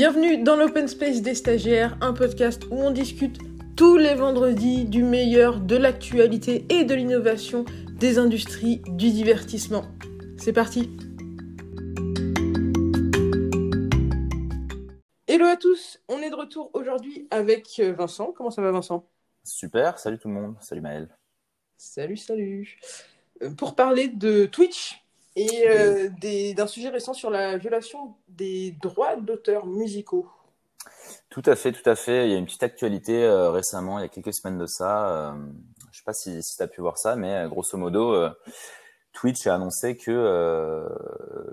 Bienvenue dans l'Open Space des stagiaires, un podcast où on discute tous les vendredis du meilleur de l'actualité et de l'innovation des industries du divertissement. C'est parti Hello à tous, on est de retour aujourd'hui avec euh, Vincent. Comment ça va Vincent? Super, salut tout le monde, salut Maël. Salut, salut. Euh, pour parler de Twitch et euh, d'un sujet récent sur la violation des droits d'auteur musicaux. Tout à fait, tout à fait. Il y a une petite actualité euh, récemment, il y a quelques semaines de ça. euh, je sais pas si, si tu as pu voir ça, mais euh, grosso modo, Twitch a annoncé que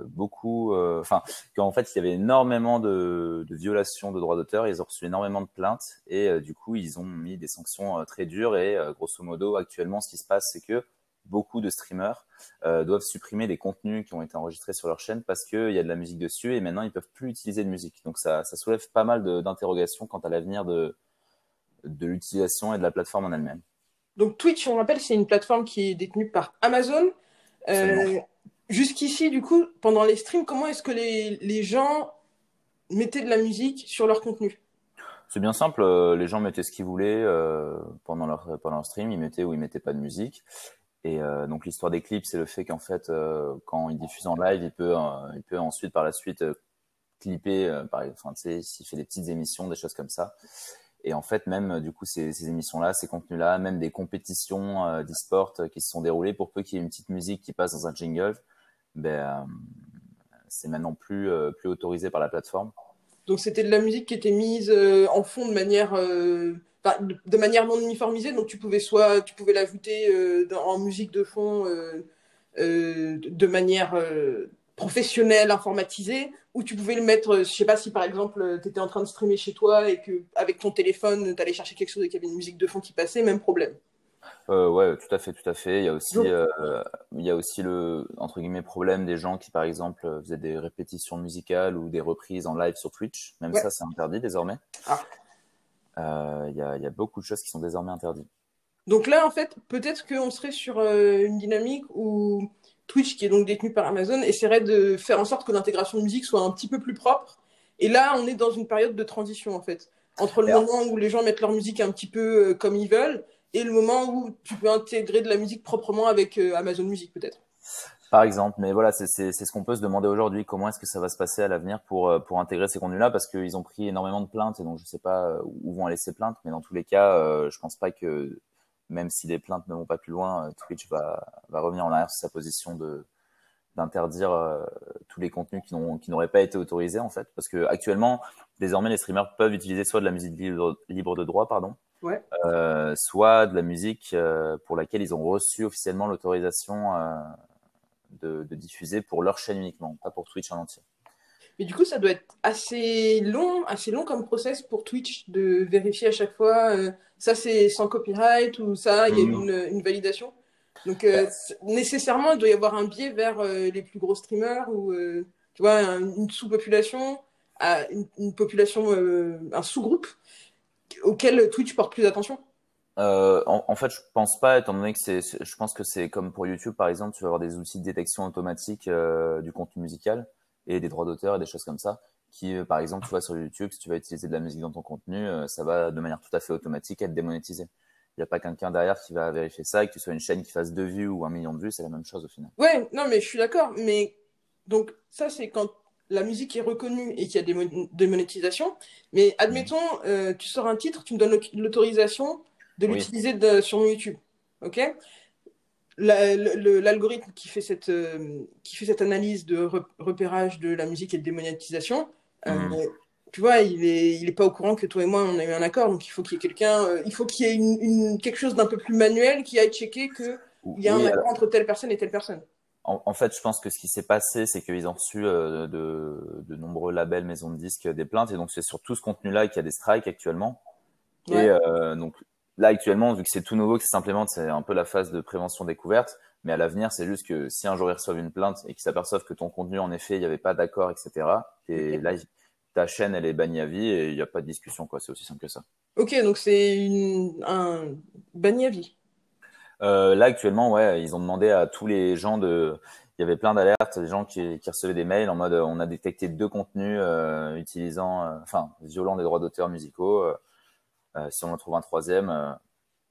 beaucoup, enfin, qu'en fait, il y avait énormément de, de violations de droits d'auteur. Ils ont reçu énormément de plaintes et du coup, ils ont mis des sanctions très dures. Et grosso modo, actuellement, ce qui se passe, c'est que beaucoup de streamers euh, doivent supprimer des contenus qui ont été enregistrés sur leur chaîne parce qu'il y a de la musique dessus et maintenant ils peuvent plus utiliser de musique. Donc ça, ça soulève pas mal d'interrogations quant à l'avenir de, de l'utilisation et de la plateforme en elle-même. Donc Twitch, on rappelle, c'est une plateforme qui est détenue par Amazon. Euh. Jusqu'ici, du coup, pendant les streams, comment est-ce que les, les gens mettaient de la musique sur leur contenu? C'est bien simple, euh, les gens mettaient ce qu'ils voulaient pendant, leur, pendant leur stream, ils mettaient ou ils mettaient pas de musique. Et euh, donc l'histoire des clips, c'est le fait qu'en fait, euh, quand il diffuse en live, il peut, euh, il peut ensuite par la suite clipper, par exemple, enfin, s'il fait des petites émissions, des choses comme ça. Et en fait, même du coup, ces, ces émissions-là, ces contenus-là, même des compétitions d'e-sport qui se sont déroulées, pour peu qu'il y ait une petite musique qui passe dans un jingle, ben, c'est maintenant plus, plus autorisé par la plateforme. Donc c'était de la musique qui était mise en fond de manière, de, manière non uniformisée. Donc tu pouvais soit, tu pouvais l'ajouter euh, dans- en musique de fond euh, euh, de manière professionnelle, informatisée, ou tu pouvais le mettre, je sais pas si par exemple tu étais en train de streamer chez toi et que avec ton téléphone tu allais chercher quelque chose et qu'il y avait une musique de fond qui passait, même problème. Euh, ouais, tout à fait, tout à fait. Il y a aussi, euh, il y a aussi le entre guillemets problème des gens qui, par exemple, faisaient des répétitions musicales ou des reprises en live sur Twitch. Même Ouais. ça, c'est interdit désormais. Ah. Euh, Il y a, il y a beaucoup de choses qui sont désormais interdites. Donc là, en fait, peut-être qu'on serait sur euh, une dynamique où Twitch, qui est donc détenu par Amazon, essaierait de faire en sorte que l'intégration de musique soit un petit peu plus propre. Et là, on est dans une période de transition, en fait, entre le Alors- moment où les gens mettent leur musique un petit peu euh, comme ils veulent et le moment où tu peux intégrer de la musique proprement avec Amazon Music, peut-être. Par exemple, mais voilà, c'est c'est- c'est ce qu'on peut se demander aujourd'hui. Comment est-ce que ça va se passer à l'avenir pour, euh, pour intégrer ces contenus-là? Parce qu'ils ont pris énormément de plaintes et donc je sais pas euh, où vont aller ces plaintes, mais dans tous les cas, euh, je pense pas que même si les plaintes ne vont pas plus loin, Twitch va, va revenir en arrière sur sa position de d'interdire euh, tous les contenus qui n'ont qui n'auraient pas été autorisés en fait, parce que actuellement, désormais, les streamers peuvent utiliser soit de la musique libre, libre de droit, pardon, Ouais. euh, soit de la musique pour laquelle ils ont reçu officiellement l'autorisation euh, de, de diffuser pour leur chaîne uniquement, pas pour Twitch en entier. Mais du coup, ça doit être assez long, assez long comme process pour Twitch de vérifier à chaque fois, euh, ça c'est sans copyright ou ça, il y a une, une validation. Donc euh, c- nécessairement, il doit y avoir un biais vers euh, les plus gros streamers ou tu vois un- une sous-population, une, une population, un sous-groupe auquel Twitch porte plus attention. Euh, en, en fait, je pense pas, étant donné que c'est, je pense que c'est comme pour YouTube, par exemple, tu vas avoir des outils de détection automatique euh, du contenu musical et des droits d'auteur et des choses comme ça, qui, euh, par exemple, tu vois sur YouTube, si tu vas utiliser de la musique dans ton contenu, euh, ça va de manière tout à fait automatique être démonétisé. Il n'y a pas quelqu'un derrière qui va vérifier ça, et que tu sois une chaîne qui fasse deux vues ou un million de vues, c'est la même chose au final. Ouais, non mais je suis d'accord, mais donc ça c'est quand la musique est reconnue et qu'il y a des, des monétisations. Mais admettons, euh, tu sors un titre, tu me donnes l'au- l'autorisation de Oui. l'utiliser sur mon YouTube, ok? L'algorithme qui fait cette euh, qui fait cette analyse de re- repérage de la musique et de démonétisation, euh, Mhm. tu vois, il est il est pas au courant que toi et moi on a eu un accord, donc il faut qu'il y ait quelqu'un, euh, il faut qu'il y ait une, une- quelque chose d'un peu plus manuel qui aille checker que il y a un accord entre telle personne et telle personne. En, en fait, je pense que ce qui s'est passé, c'est qu'ils ont reçu euh, de, de nombreux labels, maisons de disques, des plaintes, et donc c'est sur tout ce contenu-là qu'il y a des strikes actuellement. Ouais. Et donc là, actuellement, vu que c'est tout nouveau, que ça s'implémente, c'est un peu la phase de prévention découverte. Mais à l'avenir, c'est juste que si un jour ils reçoivent une plainte et qu'ils s'aperçoivent que ton contenu, en effet, il n'y avait pas d'accord, etc. Et là, ta chaîne, elle est bannie à vie et il n'y a pas de discussion, quoi. C'est aussi simple que ça. Ok, donc c'est une, un banni à vie. Euh, là actuellement, ouais, ils ont demandé à tous les gens de, il y avait plein d'alertes, des gens qui, qui, recevaient des mails en mode on a détecté deux contenus euh, utilisant, euh, enfin, violant des droits d'auteur musicaux. Euh, si on en trouve un troisième,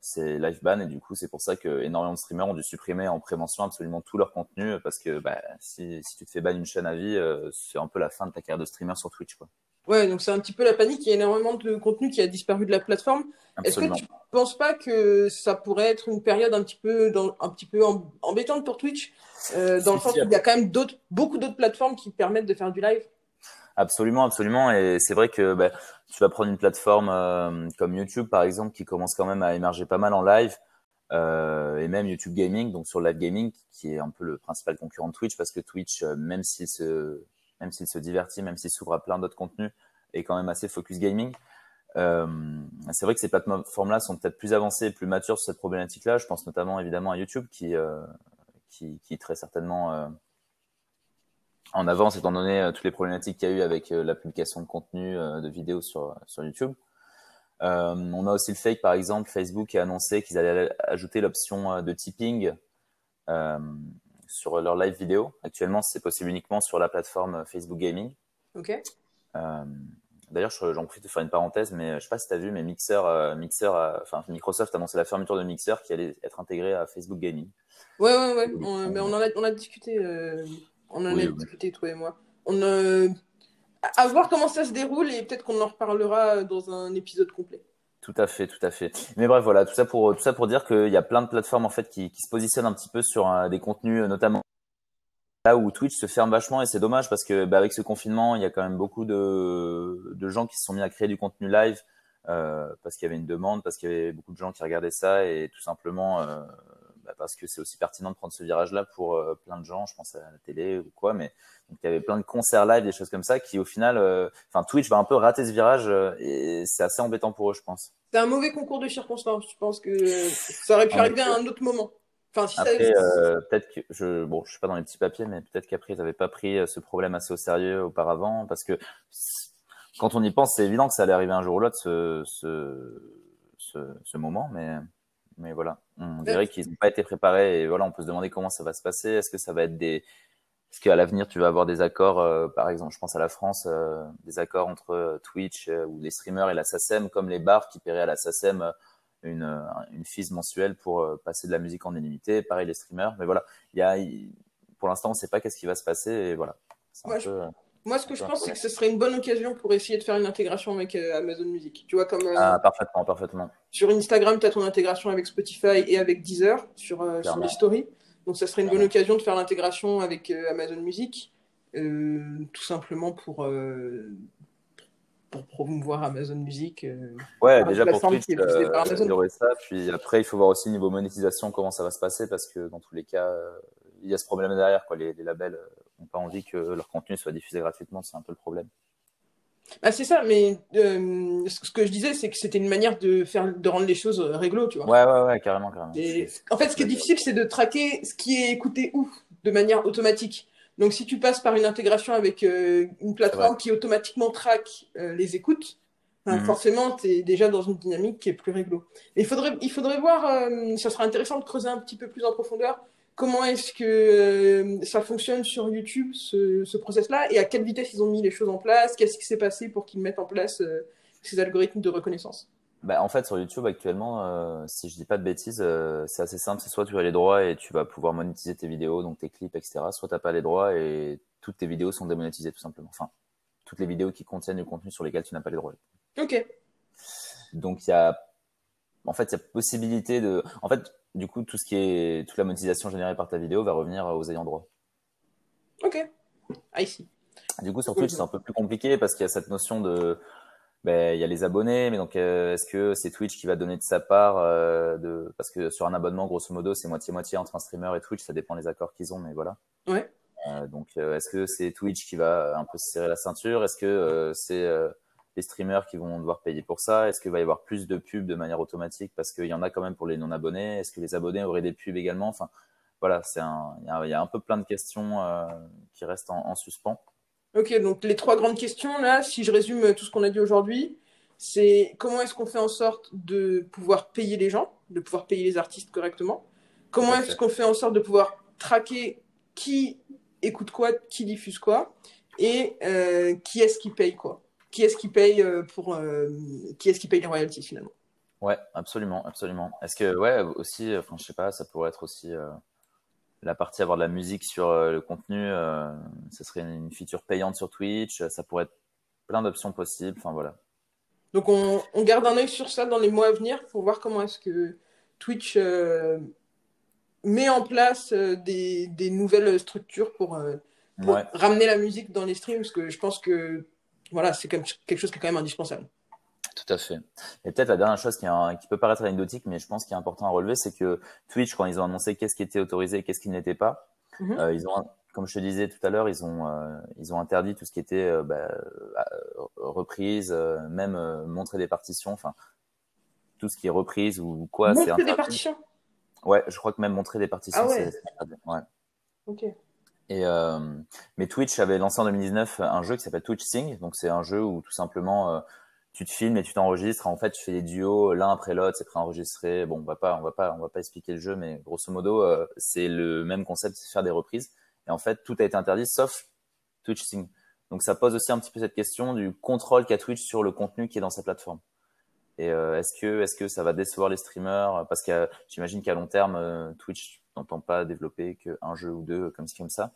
c'est live ban et du coup c'est pour ça que énormément de streamers ont dû supprimer en prévention absolument tout leur contenu parce que bah, si, si tu te fais ban une chaîne à vie, c'est un peu la fin de ta carrière de streamer sur Twitch quoi. Ouais, donc c'est un petit peu la panique. Il y a énormément de contenu qui a disparu de la plateforme. Est-ce que tu penses pas que ça pourrait être une période un petit peu, dans, un petit peu embêtante pour Twitch, euh, dans le sens où il y a quand même d'autres, beaucoup d'autres plateformes qui permettent de faire du live? Absolument, absolument. Et c'est vrai que bah, tu vas prendre une plateforme euh, comme YouTube, par exemple, qui commence quand même à émerger pas mal en live. Euh, et même YouTube Gaming, donc sur Live Gaming, qui est un peu le principal concurrent de Twitch, parce que Twitch, euh, même s'il se même s'il se divertit, même s'il s'ouvre à plein d'autres contenus, est quand même assez focus gaming. Euh, c'est vrai que ces plateformes-là sont peut-être plus avancées plus matures sur cette problématique-là. Je pense notamment évidemment à YouTube qui, euh, qui, qui, très certainement euh, en avance étant donné euh, toutes les problématiques qu'il y a eu avec euh, la publication de contenu de vidéos sur, sur YouTube. on a aussi le fake, par exemple, Facebook a annoncé qu'ils allaient ajouter l'option de tipping sur leur live vidéo. Actuellement, c'est possible uniquement sur la plateforme Facebook Gaming. Ok. Euh, D'ailleurs, j'en profite de faire une parenthèse, mais je sais pas si tu as vu, mais Mixer, euh, Mixer enfin, Microsoft a annoncé la fermeture de Mixer qui allait être intégrée à Facebook Gaming. Ouais, ouais, ouais. On, mais on en a, on a discuté, euh, on en a discuté, toi et moi. On, à voir comment ça se déroule et peut-être qu'on en reparlera dans un épisode complet. Tout à fait, tout à fait. Mais bref, voilà, tout ça pour tout ça pour dire qu'il y a plein de plateformes en fait qui, qui se positionnent un petit peu sur euh, des contenus, euh, notamment là où Twitch se ferme vachement et c'est dommage parce que bah, avec ce confinement, il y a quand même beaucoup de, de gens qui se sont mis à créer du contenu live euh, parce qu'il y avait une demande, parce qu'il y avait beaucoup de gens qui regardaient ça et tout simplement euh, bah, parce que c'est aussi pertinent de prendre ce virage-là pour euh, plein de gens, je pense à la télé ou quoi, mais donc il y avait plein de concerts live, des choses comme ça, qui au final, euh, enfin Twitch va un peu rater ce virage euh, et c'est assez embêtant pour eux, je pense. C'est un mauvais concours de circonstances. Je pense que ça aurait pu arriver à un autre moment. Enfin, si après, peut-être que je, bon, je suis pas dans les petits papiers, mais peut-être qu'après ils n'avaient pas pris ce problème assez au sérieux auparavant, parce que quand on y pense, c'est évident que ça allait arriver un jour ou l'autre ce, ce, ce, ce moment, mais mais voilà, on dirait qu'ils n'ont pas été préparés et voilà, on peut se demander comment ça va se passer. Est-ce que ça va être des, est-ce qu'à l'avenir tu vas avoir des accords, euh, par exemple, je pense à la France, euh, des accords entre euh, Twitch ou les streamers et la SACEM, comme les bars qui paieraient à la SACEM une, une fise mensuelle pour passer de la musique en illimité. Pareil les streamers, mais voilà, il y a, pour l'instant, on ne sait pas qu'est-ce qui va se passer et voilà. Moi, ce que je pense, c'est que ce serait une bonne occasion pour essayer de faire une intégration avec euh, Amazon Music. Tu vois, comme. Euh, ah, parfaitement, parfaitement. Sur Instagram, tu as ton intégration avec Spotify et avec Deezer sur, euh, sur les stories. Donc, ça serait une bonne occasion de faire l'intégration avec Amazon Music. tout simplement pour, pour promouvoir Amazon Music. ouais, déjà pour Twitch, il y aurait ça. Puis après, il faut voir aussi niveau monétisation comment ça va se passer parce que dans tous les cas, il y a ce problème derrière. Quoi. Les, les labels n'ont pas envie que leur contenu soit diffusé gratuitement, c'est un peu le problème. Bah, c'est ça, mais euh, ce que je disais, c'est que c'était une manière de faire, de rendre les choses euh, réglo, tu vois. Ouais, ouais, ouais, carrément, carrément. en fait, ce qui est difficile, c'est de traquer ce qui est écouté où, de manière automatique. Donc, si tu passes par une intégration avec euh, une plateforme qui automatiquement traque les écoutes, ben, mhm. forcément, tu es déjà dans une dynamique qui est plus réglo. il faudrait, il faudrait voir, ça serait intéressant de creuser un petit peu plus en profondeur comment est-ce que euh, ça fonctionne sur YouTube, ce, ce process-là, et à quelle vitesse ils ont mis les choses en place, qu'est-ce qui s'est passé pour qu'ils mettent en place euh, ces algorithmes de reconnaissance? Bah, en fait, sur YouTube actuellement, euh, si je dis pas de bêtises, c'est assez simple. C'est soit tu as les droits et tu vas pouvoir monétiser tes vidéos, donc tes clips, etc. Soit tu n'as pas les droits et toutes tes vidéos sont démonétisées tout simplement. Enfin, toutes les vidéos qui contiennent du contenu sur lesquels tu n'as pas les droits. Ok. Donc il y a, en fait, il y a possibilité de, en fait, du coup, tout ce qui est, toute la monétisation générée par ta vidéo va revenir aux ayants droit. Ok. Ah, ici. Du coup, sur Twitch, c'est un peu plus compliqué parce qu'il y a cette notion de, ben, il y a les abonnés, mais donc, euh, est-ce que c'est Twitch qui va donner de sa part, euh, de, parce que sur un abonnement, grosso modo, c'est moitié-moitié entre un streamer et Twitch, ça dépend des accords qu'ils ont, mais voilà. Ouais. Euh, donc, est-ce que c'est Twitch qui va un peu se serrer la ceinture? Est-ce que c'est, les streamers qui vont devoir payer pour ça. Est-ce qu'il va y avoir plus de pubs de manière automatique parce qu'il y en a quand même pour les non-abonnés? Est-ce que les abonnés auraient des pubs également? Enfin, voilà, il y, a un peu plein de questions euh, qui restent en, suspens. Ok, donc les trois grandes questions là, si je résume tout ce qu'on a dit aujourd'hui, c'est comment est-ce qu'on fait en sorte de pouvoir payer les gens, de pouvoir payer les artistes correctement? Comment est-ce qu'on fait en sorte de pouvoir traquer qui écoute quoi, qui diffuse quoi, et qui est-ce qui paye quoi? Qui est-ce qui paye pour qui est-ce qui paye les royalties finalement? Ouais, absolument, absolument. Est-ce que ouais aussi, enfin je sais pas, ça pourrait être aussi la partie avoir de la musique sur le contenu, ce serait une, feature payante sur Twitch, ça pourrait être plein d'options possibles. Enfin voilà. Donc on, garde un œil sur ça dans les mois à venir pour voir comment est-ce que Twitch euh, met en place euh, des, nouvelles structures pour, euh, ramener la musique dans les streams, parce que je pense que voilà, c'est quelque chose qui est quand même indispensable. Tout à fait. Et peut-être la dernière chose qui, qui, peut paraître anecdotique, mais je pense qu'il est important à relever, c'est que Twitch, quand ils ont annoncé qu'est-ce qui était autorisé et qu'est-ce qui n'était pas, mhm. ils ont comme je te disais tout à l'heure, ils ont euh, ils ont interdit tout ce qui était euh, bah, euh, reprise, même montrer des partitions, enfin tout ce qui est reprise ou quoi. Montrer des partitions? Ouais, je crois que même montrer des partitions, ah ouais. ouais. Ok. Et mais Twitch avait lancé en 2019 un jeu qui s'appelle Twitch Sing, donc c'est un jeu où tout simplement tu te filmes et tu t'enregistres. En fait, tu fais des duos l'un après l'autre, c'est préenregistré. Bon, on va pas, on va pas, on va pas expliquer le jeu, mais grosso modo, c'est le même concept, c'est faire des reprises. Et en fait, tout a été interdit sauf Twitch Sing. Donc ça pose aussi un petit peu cette question du contrôle qu'a Twitch sur le contenu qui est dans sa plateforme. Et euh, est-ce que est-ce que ça va décevoir les streamers? Parce que j'imagine qu'à long terme, euh, Twitch n'entend pas développer qu'un jeu ou deux comme ci comme ça.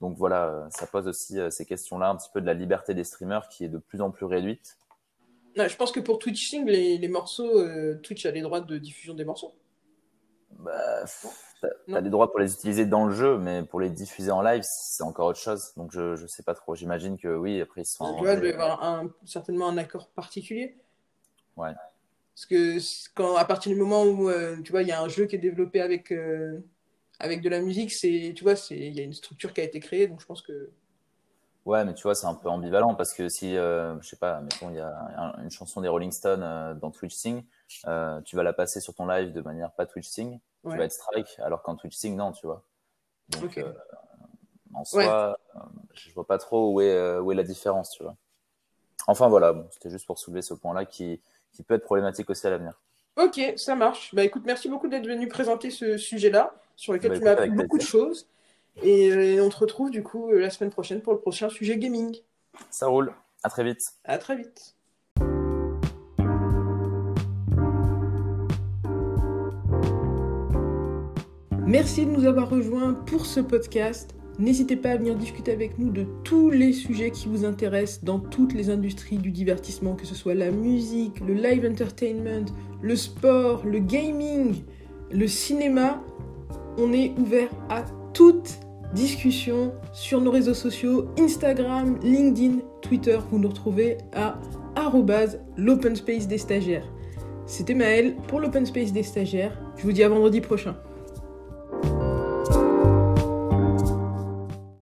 Donc voilà, euh, ça pose aussi ces questions-là, un petit peu de la liberté des streamers qui est de plus en plus réduite. je pense que pour Twitch Sing, les, les morceaux, Twitch a les droits de diffusion des morceaux. Bah, T'as des droits pour les utiliser dans le jeu, mais pour les diffuser en live, c'est encore autre chose. Donc je je sais pas trop. J'imagine que oui, après ils sont. Tu vois, il doit y avoir un, certainement un accord particulier. Ouais. Parce que quand à partir du moment où euh, tu vois il y a un jeu qui est développé avec euh, avec de la musique, c'est tu vois c'est il y a une structure qui a été créée, donc je pense que. Ouais, mais tu vois, c'est un peu ambivalent parce que si, euh, je sais pas, mettons, il y a une chanson des Rolling Stones dans Twitch Sing, tu vas la passer sur ton live de manière pas Twitch Sing, tu vas être strike, alors qu'en Twitch Sing, non, tu vois. Donc, euh, en soi, euh, je vois pas trop où est, euh, où est la différence, tu vois. Enfin, voilà, c'était juste pour soulever ce point-là qui, qui peut être problématique aussi à l'avenir. Ok, ça marche. Bah écoute, merci beaucoup d'être venu présenter ce sujet-là, sur lequel bah, tu m'as appris beaucoup de choses. Et on te retrouve du coup la semaine prochaine pour le prochain sujet gaming. Ça roule. À très vite. À très vite. Merci de nous avoir rejoints pour ce podcast. N'hésitez pas à venir discuter avec nous de tous les sujets qui vous intéressent dans toutes les industries du divertissement, que ce soit la musique, le live entertainment, le sport, le gaming, le cinéma. On est ouvert à toute discussion sur nos réseaux sociaux, Instagram, LinkedIn, Twitter. Vous nous retrouvez à l'open space des stagiaires. C'était Maël pour l'open space des stagiaires. Je vous dis à vendredi prochain.